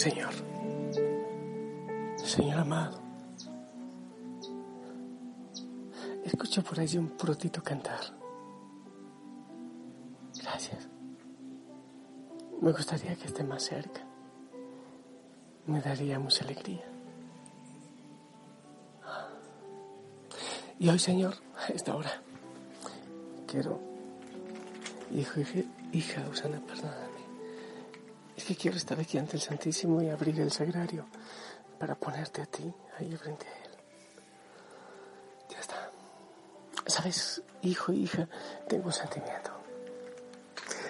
Señor. Señor amado. Escucho por allí un protito cantar. Gracias. Me gustaría que esté más cerca. Me daría mucha alegría. Y hoy, Señor, a esta hora, quiero, hijo, hija, hija Usana, perdóname. Que quiero estar aquí ante el Santísimo y abrir el sagrario para ponerte a ti ahí frente a Él. Ya está. Sabes, hijo, hija, tengo un sentimiento.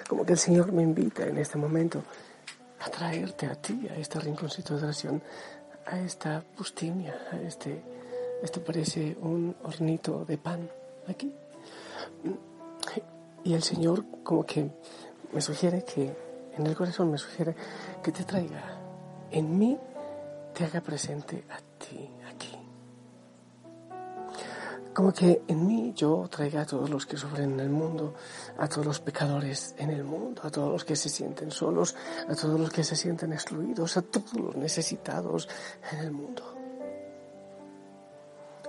Como que el Señor me invita en este momento a traerte a ti, a esta rinconcito de oración, a esta pustimia, a este, esto parece un hornito de pan aquí. Y el Señor como que me sugiere que, en el corazón me sugiere que te traiga en mí, te haga presente a ti, aquí. Como que en mí yo traiga a todos los que sufren en el mundo, a todos los pecadores en el mundo, a todos los que se sienten solos, a todos los que se sienten excluidos, a todos los necesitados en el mundo.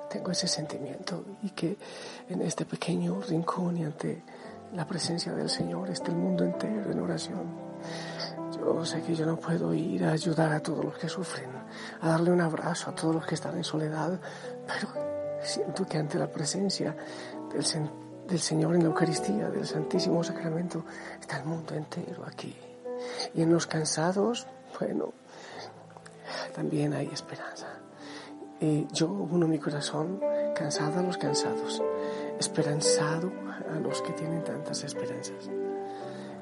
Tengo ese sentimiento y que en este pequeño rincón y ante la presencia del Señor esté el mundo entero en oración. Yo sé que yo no puedo ir a ayudar a todos los que sufren, a darle un abrazo a todos los que están en soledad, pero Siento que ante la presencia del, Señor en la Eucaristía, del Santísimo Sacramento, está el mundo entero aquí. Y en los cansados, bueno, también hay esperanza. Y yo uno mi corazón cansado a los cansados, esperanzado a los que tienen tantas esperanzas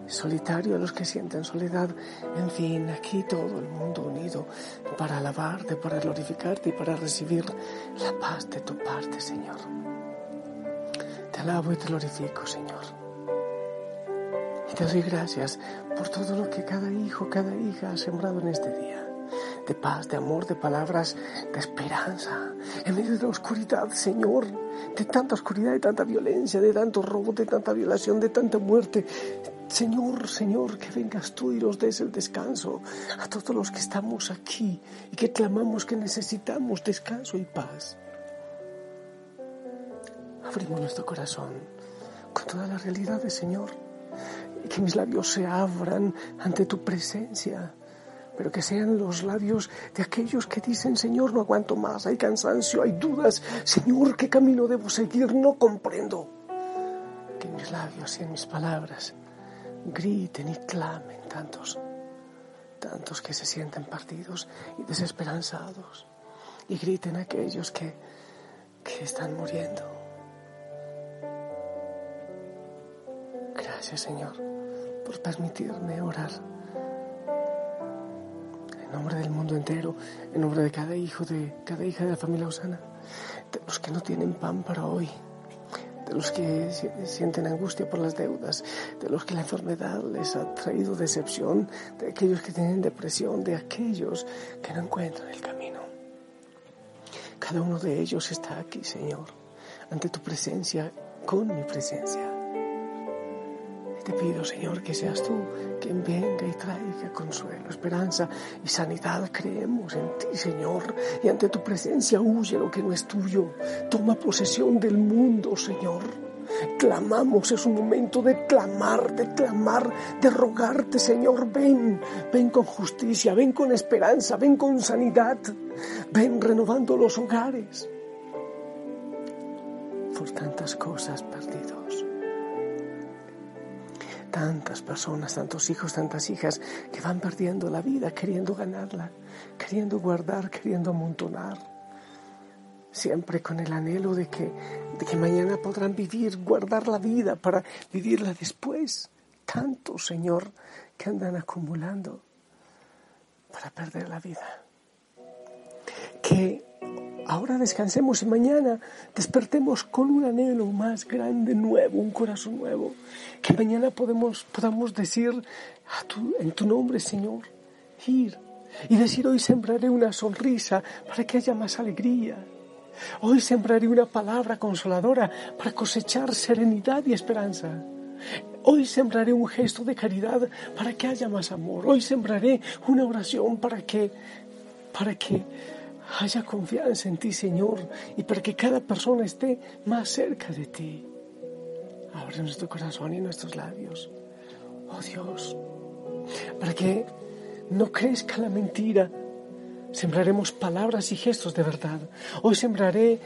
solitario los que sienten soledad. En fin, aquí todo el mundo unido para alabarte, para glorificarte y para recibir la paz de tu parte, Señor. Te alabo y te glorifico, Señor. Y te doy gracias por todo lo que cada hijo, cada hija ha sembrado en este día. De paz, de amor, de palabras, de esperanza. En medio de la oscuridad, Señor, de tanta oscuridad, de tanta violencia, de tanto robo, de tanta violación, de tanta muerte. Señor, Señor, que vengas tú y nos des el descanso a todos los que estamos aquí y que clamamos que necesitamos descanso y paz. Abrimos nuestro corazón con toda la realidad del Señor y que mis labios se abran ante tu presencia, pero que sean los labios de aquellos que dicen, Señor, no aguanto más, hay cansancio, hay dudas, Señor, ¿qué camino debo seguir? No comprendo. Que mis labios y mis palabras griten y clamen tantos, tantos que se sienten partidos y desesperanzados, y griten aquellos que, que están muriendo. Gracias Señor por permitirme orar. En nombre del mundo entero, en nombre de cada hijo, de cada hija de la familia Osana, de los que no tienen pan para hoy de los que sienten angustia por las deudas, de los que la enfermedad les ha traído decepción, de aquellos que tienen depresión, de aquellos que no encuentran el camino. Cada uno de ellos está aquí, Señor, ante tu presencia, con mi presencia. Te pido, Señor, que seas tú quien venga y traiga consuelo, esperanza y sanidad. Creemos en ti, Señor, y ante tu presencia huye lo que no es tuyo. Toma posesión del mundo, Señor. Clamamos, es un momento de clamar, de clamar, de rogarte, Señor, ven, ven con justicia, ven con esperanza, ven con sanidad, ven renovando los hogares por tantas cosas perdidos tantas personas, tantos hijos, tantas hijas que van perdiendo la vida queriendo ganarla, queriendo guardar, queriendo amontonar. Siempre con el anhelo de que, de que mañana podrán vivir, guardar la vida para vivirla después. Tantos, Señor, que andan acumulando para perder la vida. Que Ahora descansemos y mañana despertemos con un anhelo más grande, nuevo, un corazón nuevo. Que mañana podemos, podamos decir en tu nombre, Señor, ir y decir hoy sembraré una sonrisa para que haya más alegría. Hoy sembraré una palabra consoladora para cosechar serenidad y esperanza. Hoy sembraré un gesto de caridad para que haya más amor. Hoy sembraré una oración para que, para que haya confianza en ti, Señor, y para que cada persona esté más cerca de ti. Abre nuestro corazón y nuestros labios. Oh Dios, para que no crezca la mentira. Sembraremos palabras y gestos de verdad. Hoy sembraré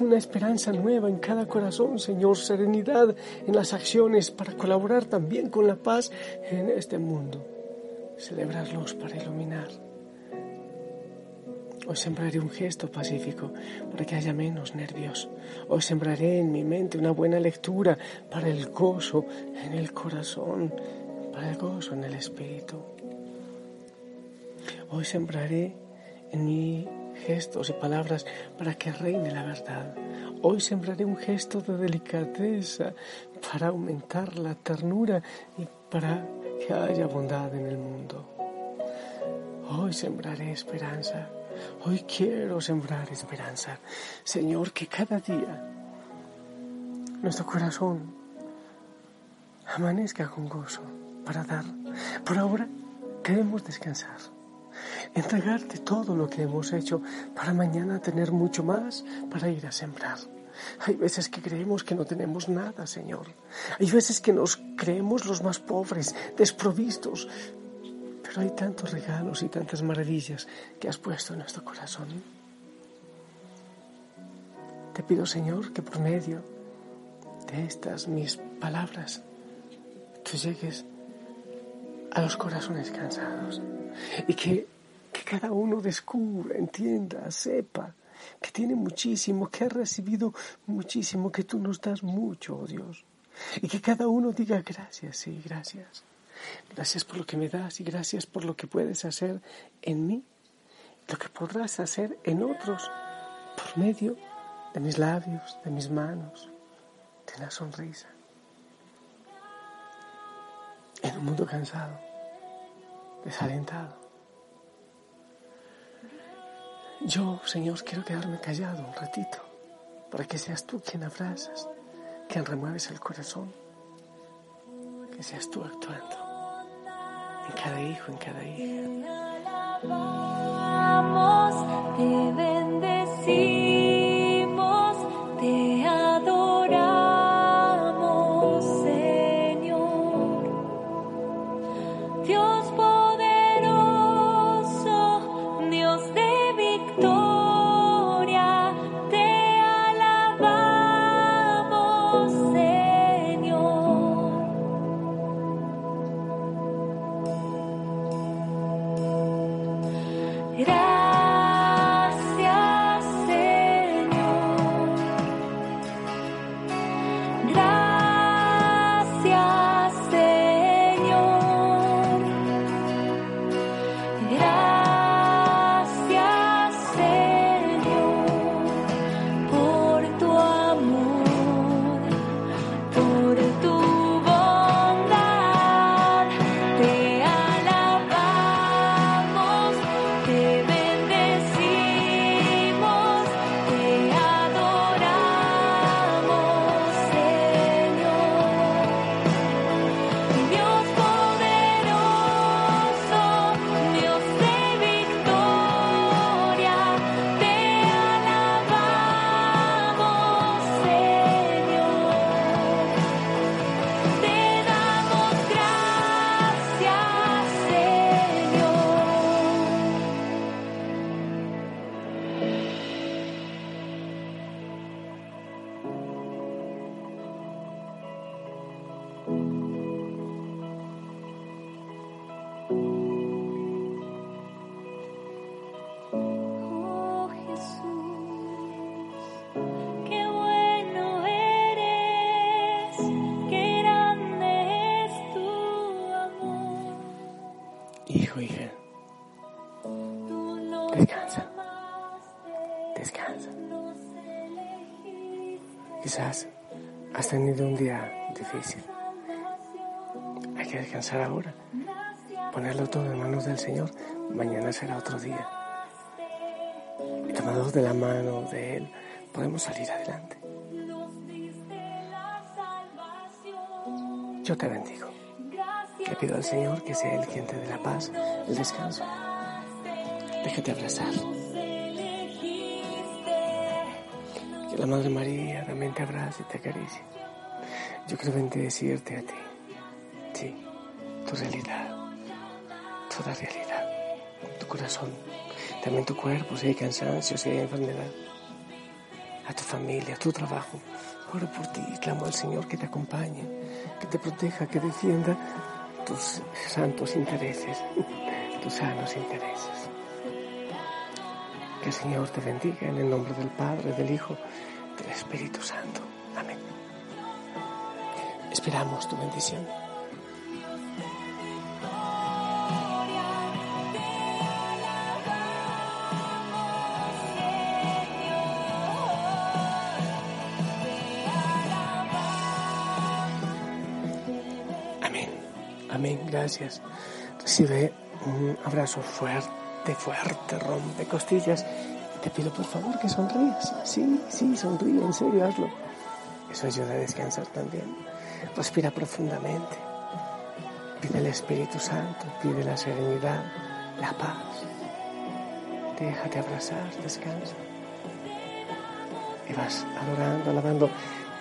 una esperanza nueva en cada corazón, Señor, serenidad en las acciones para colaborar también con la paz en este mundo. Celebrarlos para iluminar. Hoy sembraré un gesto pacífico para que haya menos nervios. Hoy sembraré en mi mente una buena lectura para el gozo en el corazón, para el gozo en el espíritu. Hoy sembraré en mi gestos y palabras para que reine la verdad. Hoy sembraré un gesto de delicadeza para aumentar la ternura y para que haya bondad en el mundo. Hoy sembraré esperanza. Hoy quiero sembrar esperanza. Señor, que cada día nuestro corazón amanezca con gozo para dar. Por ahora queremos descansar entregarte todo lo que hemos hecho para mañana tener mucho más para ir a sembrar. Hay veces que creemos que no tenemos nada, Señor. Hay veces que nos creemos los más pobres, desprovistos. Pero hay tantos regalos y tantas maravillas que has puesto en nuestro corazón. Te pido, Señor, que por medio de estas mis palabras, tú llegues a los corazones cansados y que cada uno descubra, entienda, sepa que tiene muchísimo, que ha recibido muchísimo, que tú nos das mucho, oh Dios. Y que cada uno diga gracias, sí, gracias. Gracias por lo que me das y gracias por lo que puedes hacer en mí, lo que podrás hacer en otros por medio de mis labios, de mis manos, de una sonrisa. En un mundo cansado, desalentado Yo, Señor, quiero quedarme callado un ratito para que seas tú quien abrazas, quien remueves el corazón, que seas tú actuando en cada hijo, en cada hija. Has tenido un día difícil. Hay que descansar ahora. Ponerlo todo en manos del Señor. Mañana será otro día. Tomados de la mano de Él, podemos salir adelante. Yo te bendigo. Le pido al Señor que sea Él quien te dé la paz, el descanso. Déjate abrazar. La Madre María también te abrace y te acaricie. Yo quiero bendecirte a ti. Sí, tu realidad, toda realidad, tu corazón, también tu cuerpo, si hay cansancio, si hay enfermedad, a tu familia, a tu trabajo. Oro por ti y clamo al Señor que te acompañe, que te proteja, que defienda tus santos intereses, tus sanos intereses. Que el Señor te bendiga en el nombre del Padre, del Hijo, del Espíritu Santo. Amén. Esperamos tu bendición. Amén, gracias. Recibe un abrazo fuerte, fuerte, rompe costillas. Te pido por favor que sonrías. Sí, sí, sonríe, en serio, hazlo. Eso ayuda a descansar también. Respira profundamente. Pide el Espíritu Santo, pide la serenidad, la paz. Déjate abrazar, descansa. Y vas adorando, alabando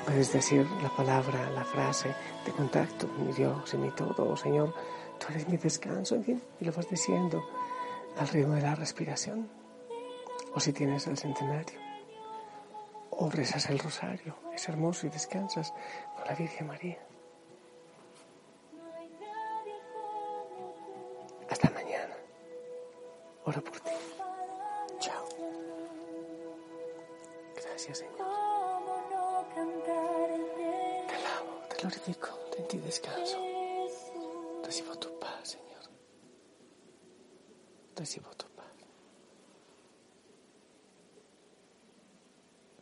Puedes decir la palabra, la frase de contacto, mi Dios y mi todo, oh Señor, tú eres mi descanso, en fin, y lo vas diciendo al ritmo de la respiración. O si tienes el centenario, o rezas el rosario, es hermoso y descansas con la Virgen María. Hasta mañana. Ora por ti. Chao. Gracias, Señor. Te alabo, te glorifico, en ti descanso. Recibo tu paz,